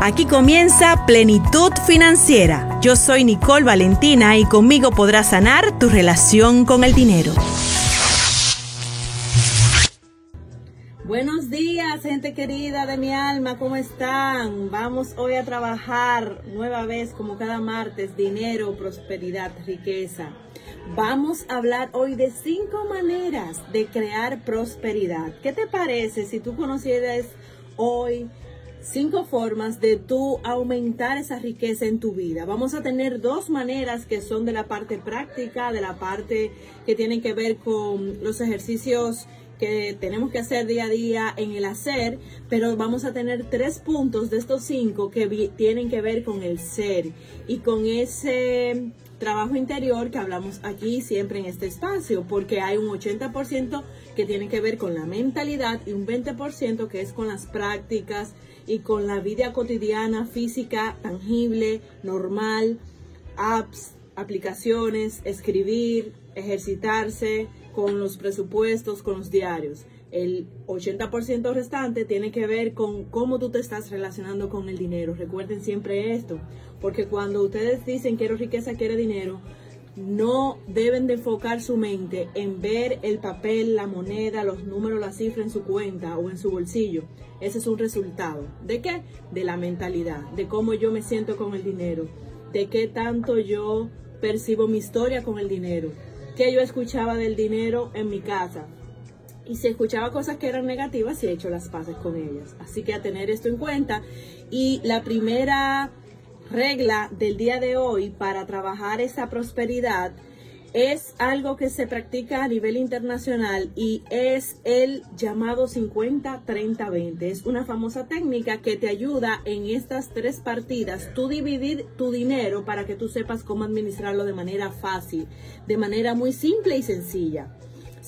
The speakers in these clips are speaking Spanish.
Aquí comienza Plenitud Financiera. Yo soy Nicole Valentina y conmigo podrás sanar tu relación con el dinero. Buenos días, gente querida de mi alma, ¿cómo están? Vamos hoy a trabajar nueva vez, como cada martes, dinero, prosperidad, riqueza. Vamos a hablar hoy de cinco maneras de crear prosperidad. ¿Qué te parece si tú conocieras hoy cinco formas de tú aumentar esa riqueza en tu vida. Vamos a tener dos maneras que son de la parte práctica, de la parte que tienen que ver con los ejercicios que tenemos que hacer día a día en el hacer, pero vamos a tener tres puntos de estos cinco que tienen que ver con el ser y con ese trabajo interior que hablamos aquí siempre en este espacio, porque hay un 80% que tiene que ver con la mentalidad y un 20% que es con las prácticas y con la vida cotidiana, física, tangible, normal, apps, aplicaciones, escribir, ejercitarse, con los presupuestos, con los diarios. El 80% restante tiene que ver con cómo tú te estás relacionando con el dinero. Recuerden siempre esto, porque cuando ustedes dicen quiero riqueza, quiero dinero, no deben de enfocar su mente en ver el papel, la moneda, los números, la cifra en su cuenta o en su bolsillo. Ese es un resultado. ¿De qué? De la mentalidad, de cómo yo me siento con el dinero, de qué tanto yo percibo mi historia con el dinero, qué yo escuchaba del dinero en mi casa. Y si escuchaba cosas que eran negativas, sí he hecho las paces con ellas. Así que a tener esto en cuenta. Y la primera regla del día de hoy para trabajar esa prosperidad es algo que se practica a nivel internacional y es el llamado 50-30-20. Es una famosa técnica que te ayuda en estas tres partidas, tú dividir tu dinero para que tú sepas cómo administrarlo de manera fácil, de manera muy simple y sencilla.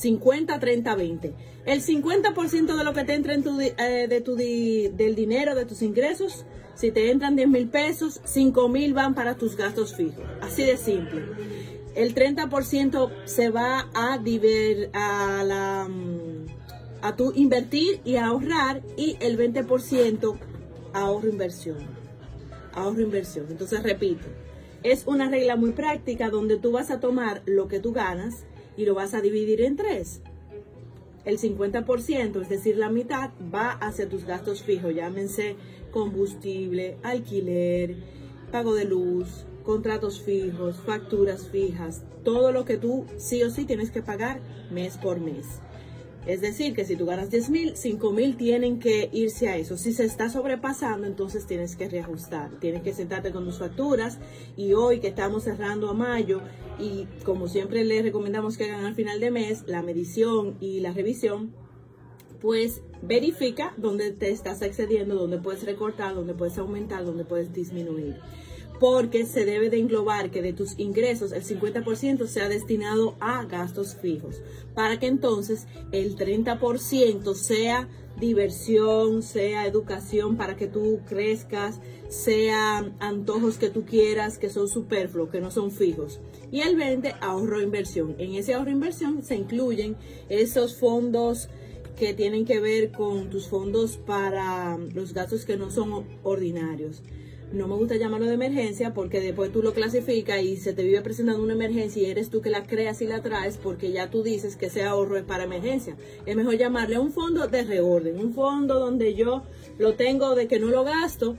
50-30-20. El 50% de lo que te entra en tu, eh, de tu del dinero, de tus ingresos, si te entran 10 mil pesos, 5 mil van para tus gastos fijos. Así de simple. El 30% se va a, diver, a, la, mm, a tu invertir y a ahorrar y el 20% ahorro inversión. Ahorro inversión. Entonces repito, es una regla muy práctica donde tú vas a tomar lo que tú ganas y lo vas a dividir en tres. El 50%, es decir, la mitad, va hacia tus gastos fijos, llámense combustible, alquiler, pago de luz, contratos fijos, facturas fijas, todo lo que tú sí o sí tienes que pagar mes por mes. Es decir, que si tú ganas 10 mil, 5 mil tienen que irse a eso. Si se está sobrepasando, entonces tienes que reajustar. Tienes que sentarte con tus facturas. Y hoy que estamos cerrando a mayo, y como siempre les recomendamos que hagan al final de mes la medición y la revisión, pues verifica dónde te estás excediendo, dónde puedes recortar, dónde puedes aumentar, dónde puedes disminuir. Porque se debe de englobar que de tus ingresos el 50% sea destinado a gastos fijos, para que entonces el 30% sea diversión, sea educación para que tú crezcas, sea antojos que tú quieras que son superfluos, que no son fijos. Y el 20, ahorro inversión. En ese ahorro inversión se incluyen esos fondos que tienen que ver con tus fondos para los gastos que no son ordinarios. No me gusta llamarlo de emergencia porque después tú lo clasificas y se te vive presentando una emergencia y eres tú que la creas y la traes porque ya tú dices que ese ahorro es para emergencia. Es mejor llamarle a un fondo de reorden, un fondo donde yo lo tengo de que no lo gasto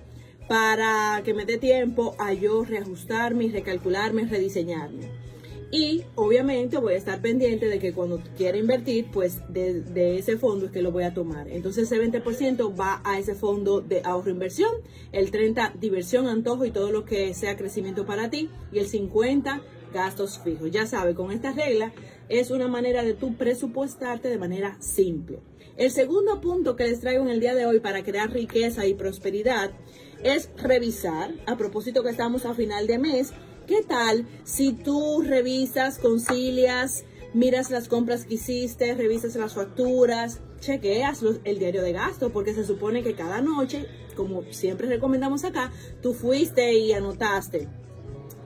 para que me dé tiempo a yo reajustarme, recalcularme, rediseñarme. Y obviamente voy a estar pendiente de que cuando quiera invertir, pues de, ese fondo es que lo voy a tomar. Entonces ese 20% va a ese fondo de ahorro inversión, el 30% diversión, antojo y todo lo que sea crecimiento para ti y el 50% gastos fijos. Ya sabe, con esta regla es una manera de tú presupuestarte de manera simple. El segundo punto que les traigo en el día de hoy para crear riqueza y prosperidad es revisar, a propósito que estamos a final de mes, ¿Qué tal si tú revisas, concilias, miras las compras que hiciste, revisas las facturas, chequeas el diario de gasto? Porque se supone que cada noche, como siempre recomendamos acá, tú fuiste y anotaste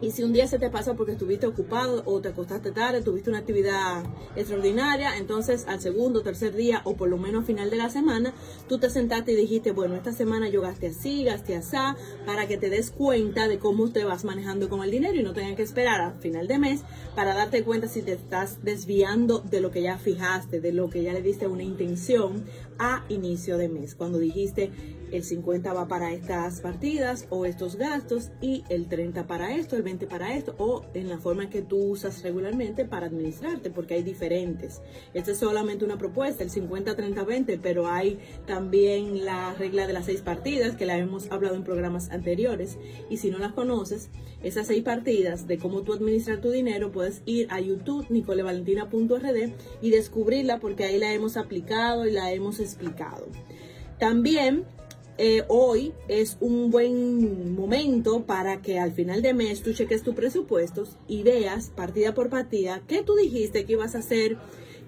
Y si un día se te pasó porque estuviste ocupado o te acostaste tarde, tuviste una actividad extraordinaria, entonces al segundo, tercer día o por lo menos a final de la semana, tú te sentaste y dijiste, bueno, esta semana yo gasté así, gasté así, para que te des cuenta de cómo te vas manejando con el dinero y no tengas que esperar al final de mes para darte cuenta si te estás desviando de lo que ya fijaste, de lo que ya le diste una intención a inicio de mes, cuando dijiste el 50 va para estas partidas o estos gastos y el 30 para esto, el 20 para esto o en la forma que tú usas regularmente para administrarte, porque hay diferentes. Esta es solamente una propuesta, el 50, 30, 20, pero hay también la regla de las seis partidas que la hemos hablado en programas anteriores y si no las conoces, esas seis partidas de cómo tú administrar tu dinero, puedes ir a YouTube nicolevalentina.rd y descubrirla porque ahí la hemos aplicado y la hemos explicado. También eh, hoy es un buen momento para que al final de mes tú cheques tus presupuestos y veas partida por partida qué tú dijiste que ibas a hacer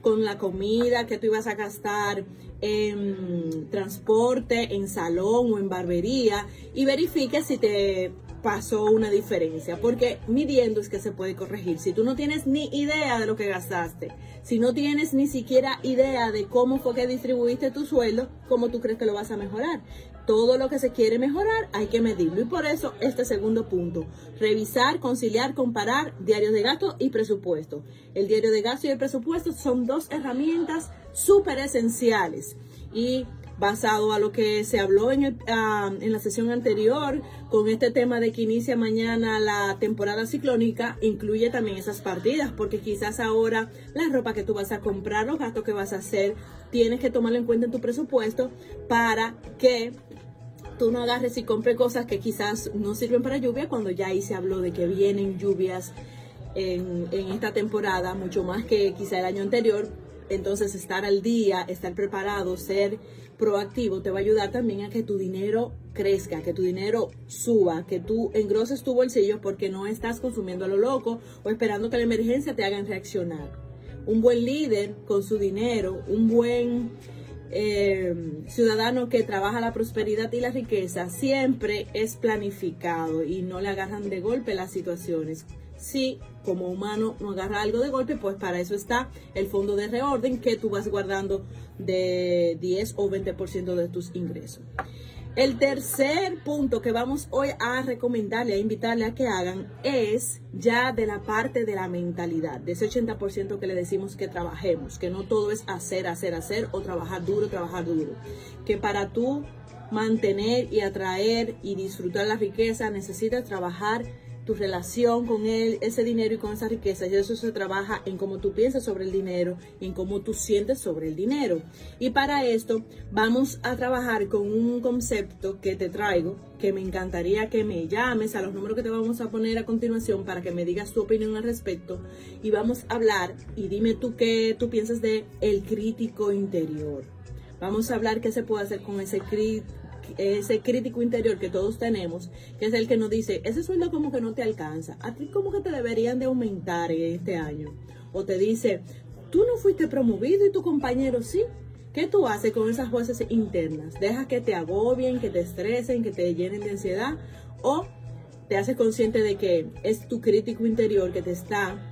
con la comida, que tú ibas a gastar en transporte, en salón o en barbería y verifique si te pasó una diferencia, porque midiendo es que se puede corregir. Si tú no tienes ni idea de lo que gastaste, si no tienes ni siquiera idea de cómo fue que distribuiste tu sueldo, ¿cómo tú crees que lo vas a mejorar? Todo lo que se quiere mejorar hay que medirlo y por eso este segundo punto, revisar, conciliar, comparar diarios de gasto y presupuesto. El diario de gasto y el presupuesto son dos herramientas súper esenciales y basado a lo que se habló en, ah, en la sesión anterior con este tema de que inicia mañana la temporada ciclónica, incluye también esas partidas, porque quizás ahora la ropa que tú vas a comprar, los gastos que vas a hacer, tienes que tomarlo en cuenta en tu presupuesto para que tú no agarres y compres cosas que quizás no sirven para lluvia cuando ya ahí se habló de que vienen lluvias en, en esta temporada, mucho más que quizá el año anterior. Entonces estar al día, estar preparado, ser proactivo te va a ayudar también a que tu dinero crezca, que tu dinero suba, que tú engroses tu bolsillo porque no estás consumiendo a lo loco o esperando que la emergencia te hagan reaccionar. Un buen líder con su dinero, un buen eh, ciudadano que trabaja la prosperidad y la riqueza siempre es planificado y no le agarran de golpe las situaciones si como humano no agarra algo de golpe, pues para eso está el fondo de reorden que tú vas guardando de 10 o 20% de tus ingresos. El tercer punto que vamos hoy a recomendarle, a invitarle a que hagan, es ya de la parte de la mentalidad, de ese 80% que le decimos que trabajemos, que no todo es hacer, hacer, hacer o trabajar duro, trabajar duro. Que para tú mantener y atraer y disfrutar la riqueza necesitas trabajar tu relación con él, ese dinero y con esa riqueza. Y eso se trabaja en cómo tú piensas sobre el dinero y en cómo tú sientes sobre el dinero. Y para esto vamos a trabajar con un concepto que te traigo, que me encantaría que me llames a los números que te vamos a poner a continuación para que me digas tu opinión al respecto. Y vamos a hablar y dime tú qué tú piensas de el crítico interior. Vamos a hablar qué se puede hacer con ese crítico ese crítico interior que todos tenemos, que es el que nos dice, ese sueldo como que no te alcanza, a ti como que te deberían de aumentar este año. O te dice, tú no fuiste promovido y tu compañero sí. ¿Qué tú haces con esas voces internas? ¿Dejas que te agobien, que te estresen, que te llenen de ansiedad? ¿O te haces consciente de que es tu crítico interior que te está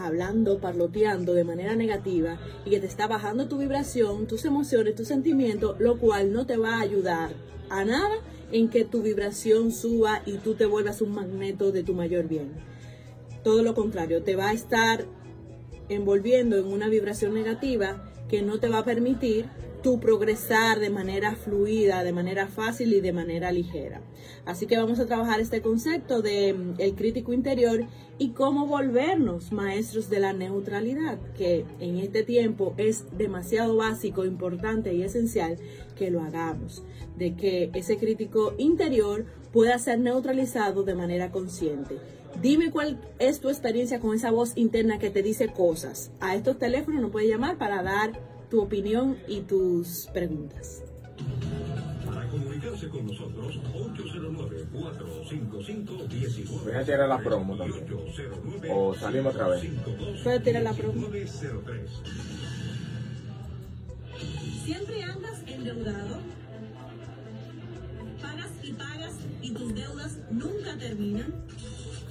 hablando, parloteando de manera negativa y que te está bajando tu vibración, tus emociones, tus sentimientos, lo cual no te va a ayudar a nada en que tu vibración suba y tú te vuelvas un magneto de tu mayor bien. Todo lo contrario, te va a estar envolviendo en una vibración negativa que no te va a permitir tu progresar de manera fluida, de manera fácil y de manera ligera. Así que vamos a trabajar este concepto de mm, el crítico interior y cómo volvernos maestros de la neutralidad, que en este tiempo es demasiado básico, importante y esencial que lo hagamos, de que ese crítico interior pueda ser neutralizado de manera consciente. Dime cuál es tu experiencia con esa voz interna que te dice cosas. A estos teléfonos nos puedes llamar para dar tu opinión y tus preguntas. Para comunicarse con nosotros, 809-455-19. Voy a tirar la promo también. O salimos otra vez. Puedes tirar la promo. Siempre andas endeudado. Pagas y pagas y tus deudas nunca terminan.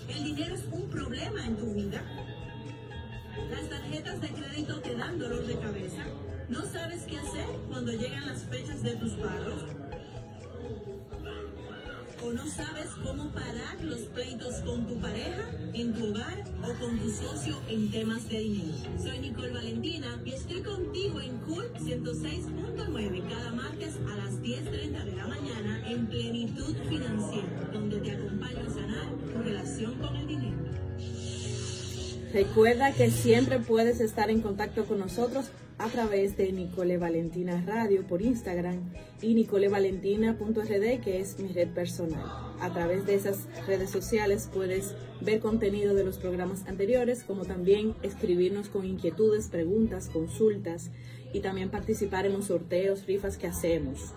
¿El dinero es un problema en tu vida? ¿Las tarjetas de crédito te dan dolor de cabeza? ¿No sabes qué hacer cuando llegan las fechas de tus pagos? ¿O no sabes cómo parar los pleitos con tu pareja, en tu hogar o con tu socio en temas de dinero? Soy Nicole Valentina y estoy contigo en Cool 106.9 cada martes a las 10.30 de la mañana en Plenitud Financiera, donde te acompaño a sanar tu relación con el dinero. Recuerda que siempre puedes estar en contacto con nosotros a través de Nicole Valentina Radio por Instagram y nicolevalentina.rd que es mi red personal. A través de esas redes sociales puedes ver contenido de los programas anteriores, como también escribirnos con inquietudes, preguntas, consultas y también participar en los sorteos, rifas que hacemos.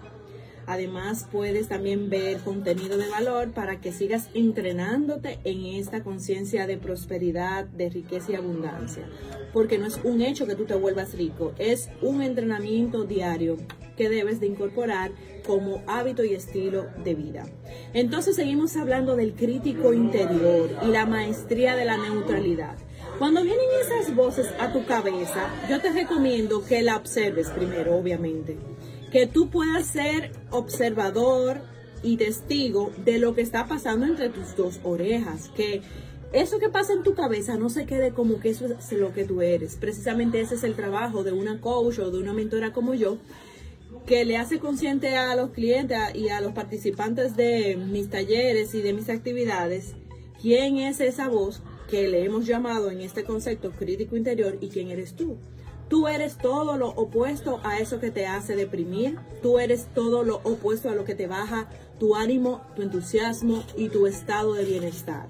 Además, puedes también ver contenido de valor para que sigas entrenándote en esta conciencia de prosperidad, de riqueza y abundancia. Porque no es un hecho que tú te vuelvas rico, es un entrenamiento diario que debes de incorporar como hábito y estilo de vida. Entonces seguimos hablando del crítico interior y la maestría de la neutralidad. Cuando vienen esas voces a tu cabeza, yo te recomiendo que la observes primero, obviamente que tú puedas ser observador y testigo de lo que está pasando entre tus dos orejas, que eso que pasa en tu cabeza no se quede como que eso es lo que tú eres. Precisamente ese es el trabajo de una coach o de una mentora como yo, que le hace consciente a los clientes y a los participantes de mis talleres y de mis actividades quién es esa voz que le hemos llamado en este concepto crítico interior y quién eres tú. Tú eres todo lo opuesto a eso que te hace deprimir. Tú eres todo lo opuesto a lo que te baja tu ánimo, tu entusiasmo y tu estado de bienestar.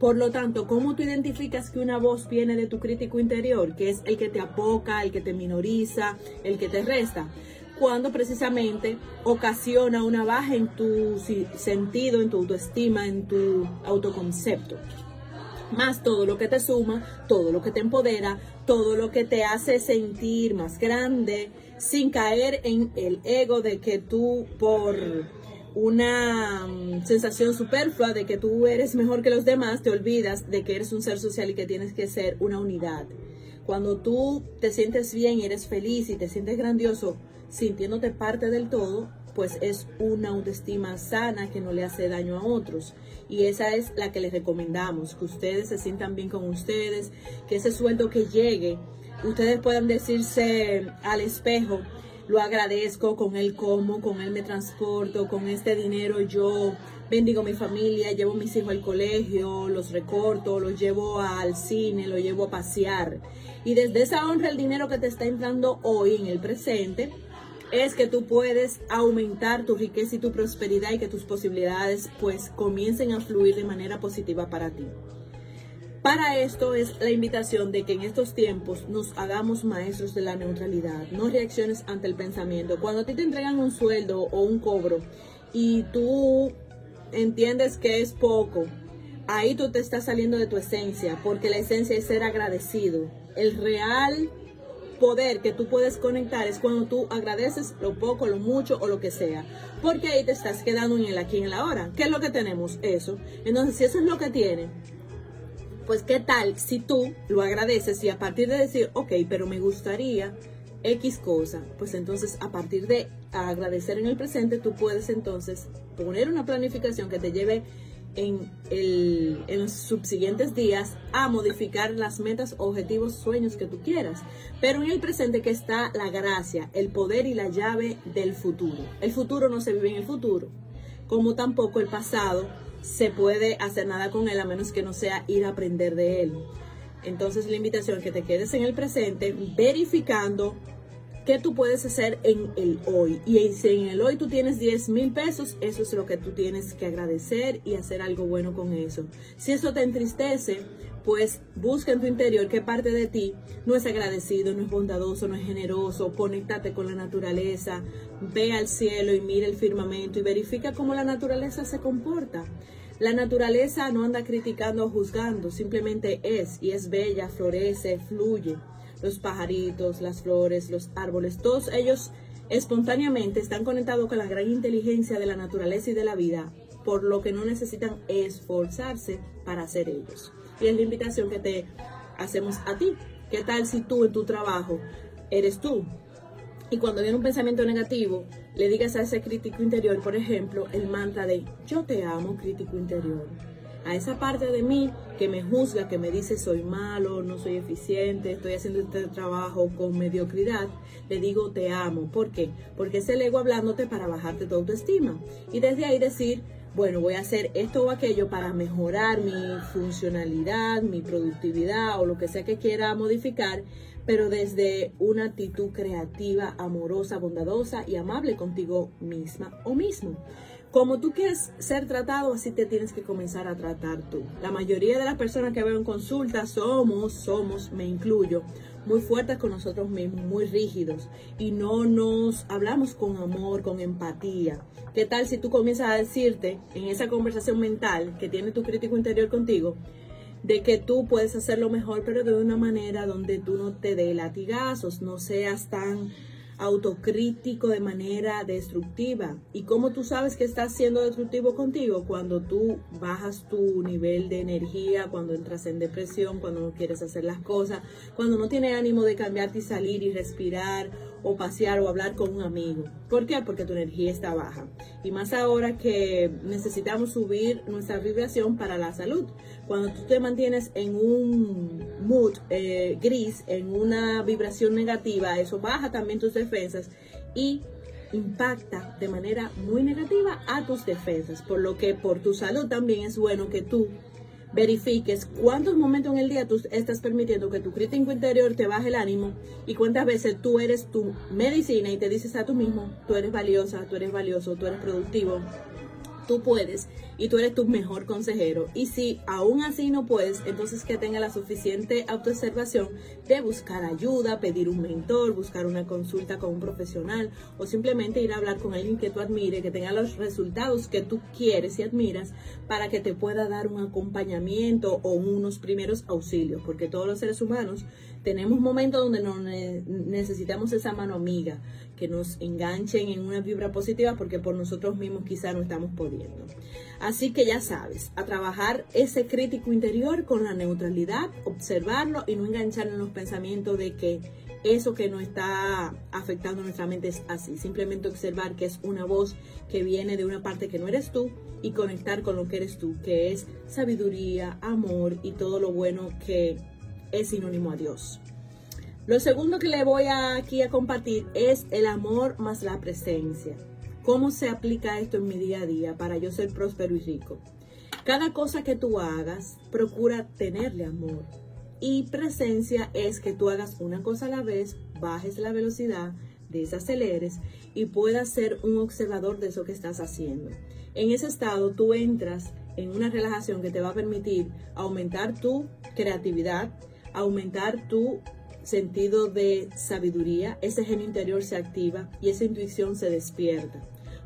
Por lo tanto, ¿cómo tú identificas que una voz viene de tu crítico interior, que es el que te apoca, el que te minoriza, el que te resta? Cuando precisamente ocasiona una baja en tu sentido, en tu autoestima, en tu autoconcepto más todo lo que te suma, todo lo que te empodera, todo lo que te hace sentir más grande, sin caer en el ego de que tú por una mm, sensación superflua de que tú eres mejor que los demás, te olvidas de que eres un ser social y que tienes que ser una unidad. Cuando tú te sientes bien y eres feliz y te sientes grandioso, sintiéndote parte del todo, pues es una autoestima sana que no le hace daño a otros. Y esa es la que les recomendamos, que ustedes se sientan bien con ustedes, que ese sueldo que llegue, ustedes puedan decirse al espejo, lo agradezco, con él como, con él me transporto, con este dinero yo bendigo mi familia, llevo a mis hijos al colegio, los recorto, los llevo al cine, los llevo a pasear. Y desde esa honra el dinero que te está entrando hoy en el presente, es que tú puedes aumentar tu riqueza y tu prosperidad y que tus posibilidades pues comiencen a fluir de manera positiva para ti. Para esto es la invitación de que en estos tiempos nos hagamos maestros de la neutralidad, no reacciones ante el pensamiento. Cuando a ti te entregan un sueldo o un cobro y tú entiendes que es poco, ahí tú te estás saliendo de tu esencia, porque la esencia es ser agradecido. El real poder que tú puedes conectar es cuando tú agradeces lo poco, lo mucho o lo que sea. Porque ahí te estás quedando en el aquí en la hora. ¿Qué es lo que tenemos? Eso. Entonces, si eso es lo que tiene, pues qué tal si tú lo agradeces y a partir de decir, ok, pero me gustaría X cosa, pues entonces a partir de agradecer en el presente, tú puedes entonces poner una planificación que te lleve en, el, en los subsiguientes días a modificar las metas, objetivos, sueños que tú quieras. Pero en el presente que está la gracia, el poder y la llave del futuro. El futuro no se vive en el futuro, como tampoco el pasado se puede hacer nada con él a menos que no sea ir a aprender de él. Entonces la invitación es que te quedes en el presente verificando qué tú puedes hacer en el hoy. Y si en el hoy tú tienes 10 mil pesos, eso es lo que tú tienes que agradecer y hacer algo bueno con eso. Si eso te entristece, pues busca en tu interior qué parte de ti no es agradecido, no es bondadoso, no es generoso, conéctate con la naturaleza, ve al cielo y mira el firmamento y verifica cómo la naturaleza se comporta. La naturaleza no anda criticando o juzgando, simplemente es y es bella, florece, fluye los pajaritos, las flores, los árboles, todos ellos espontáneamente están conectados con la gran inteligencia de la naturaleza y de la vida por lo que no necesitan esforzarse para ser ellos. Y es la invitación que te hacemos a ti. ¿Qué tal si tú en tu trabajo eres tú? Y cuando viene un pensamiento negativo, le digas a ese crítico interior, por ejemplo, el mantra de yo te amo, crítico interior. A esa parte de mí que me juzga, que me dice soy malo, no soy eficiente, estoy haciendo este trabajo con mediocridad, le digo te amo. ¿Por qué? Porque es el ego hablándote para bajarte tu autoestima. Y desde ahí decir, bueno, voy a hacer esto o aquello para mejorar mi funcionalidad, mi productividad o lo que sea que quiera modificar pero desde una actitud creativa, amorosa, bondadosa y amable contigo misma o mismo. Como tú quieres ser tratado, así te tienes que comenzar a tratar tú. La mayoría de las personas que veo en consulta somos, somos, me incluyo, muy fuertes con nosotros mismos, muy rígidos y no nos hablamos con amor, con empatía. ¿Qué tal si tú comienzas a decirte en esa conversación mental que tiene tu crítico interior contigo, de que tú puedes hacerlo mejor, pero de una manera donde tú no te dé latigazos, no seas tan autocrítico de manera destructiva. ¿Y cómo tú sabes que estás siendo destructivo contigo? Cuando tú bajas tu nivel de energía, cuando entras en depresión, cuando no quieres hacer las cosas, cuando no tienes ánimo de cambiarte y salir y respirar o pasear o hablar con un amigo. ¿Por qué? Porque tu energía está baja. Y más ahora que necesitamos subir nuestra vibración para la salud. Cuando tú te mantienes en un mood eh, gris, en una vibración negativa, eso baja también tus defensas y impacta de manera muy negativa a tus defensas. Por lo que por tu salud también es bueno que tú verifiques cuántos momentos en el día tú estás permitiendo que tu crítico interior te baje el ánimo y cuántas veces tú eres tu medicina y te dices a tú mismo, tú eres valiosa, tú eres valioso, tú eres productivo, tú puedes y tú eres tu mejor consejero. Y si aún así no puedes, entonces que tenga la suficiente autoobservación de buscar ayuda, pedir un mentor, buscar una consulta con un profesional o simplemente ir a hablar con alguien que tú admire, que tenga los resultados que tú quieres y admiras para que te pueda dar un acompañamiento o unos primeros auxilios, porque todos los seres humanos tenemos momentos donde no necesitamos esa mano amiga, que nos enganchen en una vibra positiva porque por nosotros mismos quizá no estamos pudiendo. Así que ya sabes, a trabajar ese crítico interior con la neutralidad, observarlo y no enganchar en los pensamientos de que eso que nos está afectando nuestra mente es así. Simplemente observar que es una voz que viene de una parte que no eres tú y conectar con lo que eres tú, que es sabiduría, amor y todo lo bueno que es sinónimo a Dios. Lo segundo que le voy aquí a compartir es el amor más la presencia. ¿Cómo se aplica esto en mi día a día para yo ser próspero y rico? Cada cosa que tú hagas, procura tenerle amor. Y presencia es que tú hagas una cosa a la vez, bajes la velocidad, desaceleres y puedas ser un observador de eso que estás haciendo. En ese estado tú entras en una relajación que te va a permitir aumentar tu creatividad, aumentar tu sentido de sabiduría, ese genio interior se activa y esa intuición se despierta.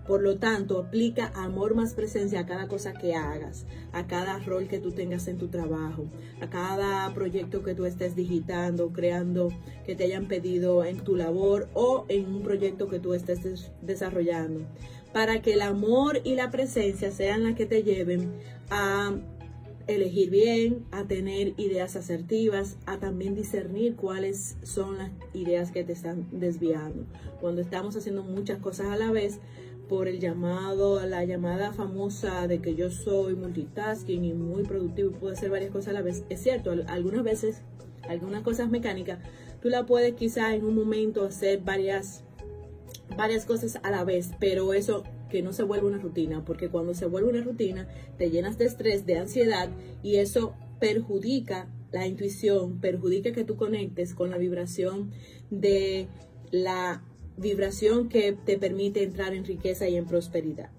Por lo tanto, aplica amor más presencia a cada cosa que hagas, a cada rol que tú tengas en tu trabajo, a cada proyecto que tú estés digitando, creando, que te hayan pedido en tu labor o en un proyecto que tú estés desarrollando, para que el amor y la presencia sean las que te lleven a elegir bien, a tener ideas asertivas, a también discernir cuáles son las ideas que te están desviando. Cuando estamos haciendo muchas cosas a la vez, por el llamado, la llamada famosa de que yo soy multitasking y muy productivo y puedo hacer varias cosas a la vez, es cierto, algunas veces, algunas cosas mecánicas, tú la puedes quizá en un momento hacer varias, varias cosas a la vez, pero eso que no se vuelve una rutina, porque cuando se vuelve una rutina te llenas de estrés, de ansiedad y eso perjudica la intuición, perjudica que tú conectes con la vibración de la vibración que te permite entrar en riqueza y en prosperidad.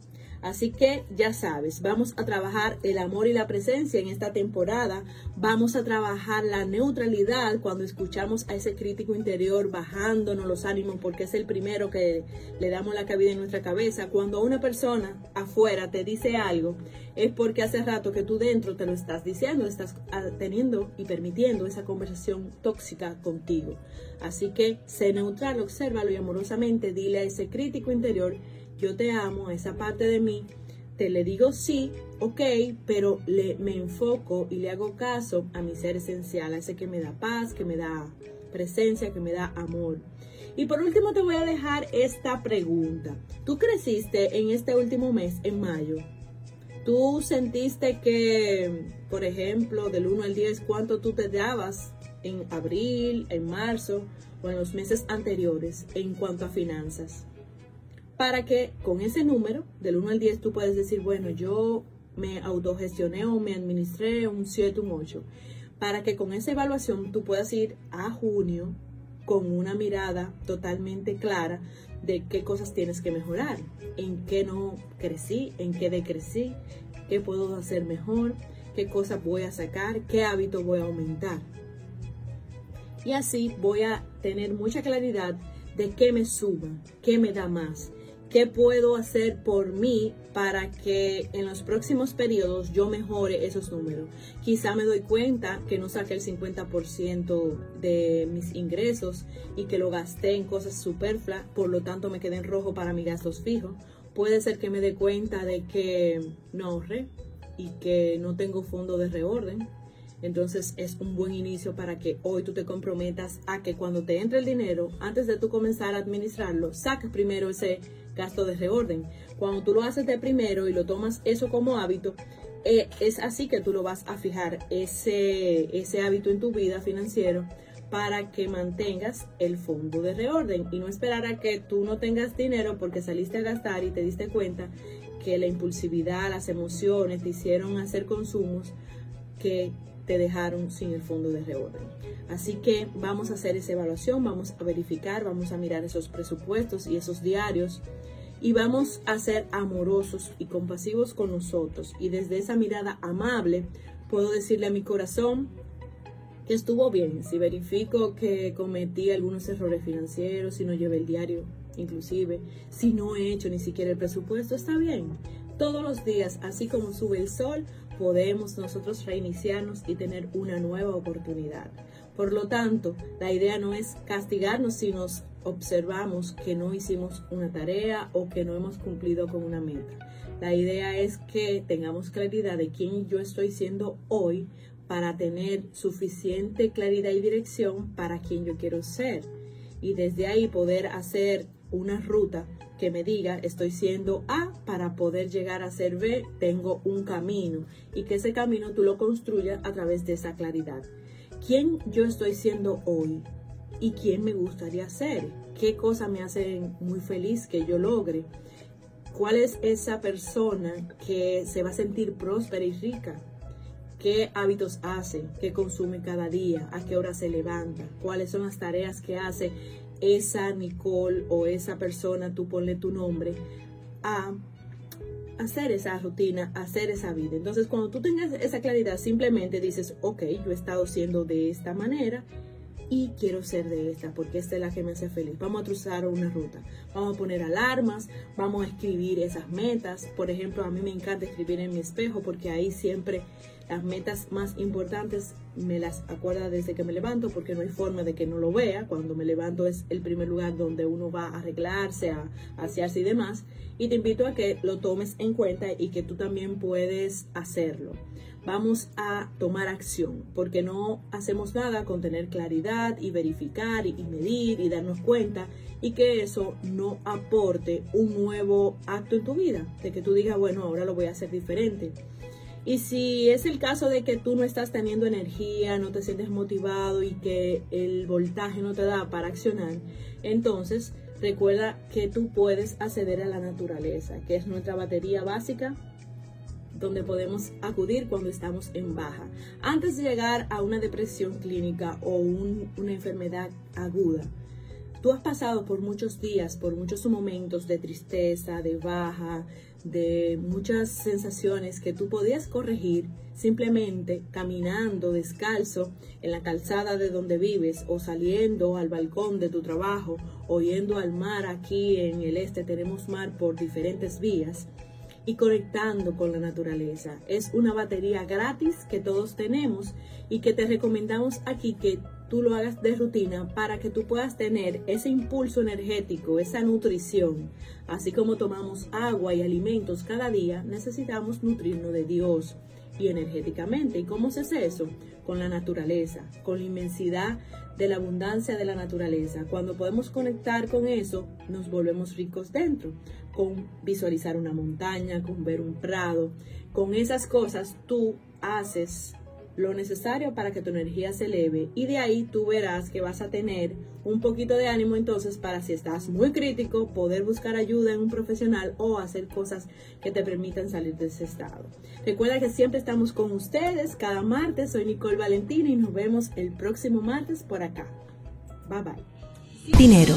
Así que ya sabes, vamos a trabajar el amor y la presencia en esta temporada. Vamos a trabajar la neutralidad cuando escuchamos a ese crítico interior bajándonos los ánimos porque es el primero que le damos la cabida en nuestra cabeza. Cuando una persona afuera te dice algo, es porque hace rato que tú dentro te lo estás diciendo, estás ah, teniendo y permitiendo esa conversación tóxica contigo. Así que sé neutral, obsérvalo y amorosamente dile a ese crítico interior yo te amo, esa parte de mí, te le digo sí, ok, pero le, me enfoco y le hago caso a mi ser esencial, a ese que me da paz, que me da presencia, que me da amor. Y por último te voy a dejar esta pregunta. Tú creciste en este último mes, en mayo. Tú sentiste que, por ejemplo, del 1 al 10, ¿cuánto tú te dabas en abril, en marzo o en los meses anteriores en cuanto a finanzas? Para que con ese número, del 1 al 10, tú puedes decir, bueno, yo me autogestioné o me administré un 7, un 8. Para que con esa evaluación tú puedas ir a junio con una mirada totalmente clara de qué cosas tienes que mejorar, en qué no crecí, en qué decrecí, qué puedo hacer mejor, qué cosas voy a sacar, qué hábito voy a aumentar. Y así voy a tener mucha claridad de qué me suma, qué me da más, ¿Qué puedo hacer por mí para que en los próximos periodos yo mejore esos números? Quizá me doy cuenta que no saqué el 50% de mis ingresos y que lo gasté en cosas superfluas, por lo tanto me quedé en rojo para mis gastos fijos. Puede ser que me dé cuenta de que no ahorré y que no tengo fondo de reorden. Entonces es un buen inicio para que hoy tú te comprometas a que cuando te entre el dinero, antes de tú comenzar a administrarlo, saques primero ese gasto de reorden. Cuando tú lo haces de primero y lo tomas eso como hábito, eh, es así que tú lo vas a fijar ese, ese hábito en tu vida financiero para que mantengas el fondo de reorden y no esperar a que tú no tengas dinero porque saliste a gastar y te diste cuenta que la impulsividad, las emociones te hicieron hacer consumos que te dejaron sin el fondo de reorden. Así que vamos a hacer esa evaluación, vamos a verificar, vamos a mirar esos presupuestos y esos diarios y vamos a ser amorosos y compasivos con nosotros. Y desde esa mirada amable puedo decirle a mi corazón que estuvo bien. Si verifico que cometí algunos errores financieros, si no llevé el diario, inclusive, si no he hecho ni siquiera el presupuesto, está bien. Todos los días, así como sube el sol, podemos nosotros reiniciarnos y tener una nueva oportunidad. Por lo tanto, la idea no es castigarnos si nos observamos que no hicimos una tarea o que no hemos cumplido con una meta. La idea es que tengamos claridad de quién yo estoy siendo hoy para tener suficiente claridad y dirección para quién yo quiero ser. Y desde ahí poder hacer una ruta que me diga estoy siendo A para poder llegar a ser B, tengo un camino y que ese camino tú lo construyas a través de esa claridad. ¿Quién yo estoy siendo hoy? ¿Y quién me gustaría ser? ¿Qué cosa me hace muy feliz que yo logre? ¿Cuál es esa persona que se va a sentir próspera y rica? ¿Qué hábitos hace? ¿Qué consume cada día? ¿A qué hora se levanta? ¿Cuáles son las tareas que hace esa Nicole o esa persona, tú ponle tu nombre, a hacer esa rutina, hacer esa vida. Entonces, cuando tú tengas esa claridad, simplemente dices, ok, yo he estado siendo de esta manera y quiero ser de esta porque esta es la que me hace feliz. Vamos a cruzar una ruta, vamos a poner alarmas, vamos a escribir esas metas. Por ejemplo, a mí me encanta escribir en mi espejo porque ahí siempre las metas más importantes me las acuerda desde que me levanto porque no hay forma de que no lo vea. Cuando me levanto es el primer lugar donde uno va a arreglarse, a asearse y demás. Y te invito a que lo tomes en cuenta y que tú también puedes hacerlo. Vamos a tomar acción porque no hacemos nada con tener claridad y verificar y, medir y darnos cuenta y que eso no aporte un nuevo acto en tu vida, de que tú digas, bueno, ahora lo voy a hacer diferente. Y si es el caso de que tú no estás teniendo energía, no te sientes motivado y que el voltaje no te da para accionar, entonces recuerda que tú puedes acceder a la naturaleza, que es nuestra batería básica donde podemos acudir cuando estamos en baja. Antes de llegar a una depresión clínica o una enfermedad aguda, tú has pasado por muchos días, por muchos momentos de tristeza, de baja, de muchas sensaciones que tú podías corregir simplemente caminando descalzo en la calzada de donde vives o saliendo al balcón de tu trabajo o yendo al mar aquí en el este tenemos mar por diferentes vías y conectando con la naturaleza. Es una batería gratis que todos tenemos y que te recomendamos aquí que tú lo hagas de rutina para que tú puedas tener ese impulso energético, esa nutrición. Así como tomamos agua y alimentos cada día, necesitamos nutrirnos de Dios y energéticamente. ¿Y cómo se hace eso? Con la naturaleza, con la inmensidad de la abundancia de la naturaleza. Cuando podemos conectar con eso, nos volvemos ricos dentro, con visualizar una montaña, con ver un prado. Con esas cosas tú haces lo necesario para que tu energía se eleve y de ahí tú verás que vas a tener un poquito de ánimo entonces para si estás muy crítico poder buscar ayuda en un profesional o hacer cosas que te permitan salir de ese estado. Recuerda que siempre estamos con ustedes cada martes. Soy Nicole Valentina y nos vemos el próximo martes por acá. Bye bye. Dinero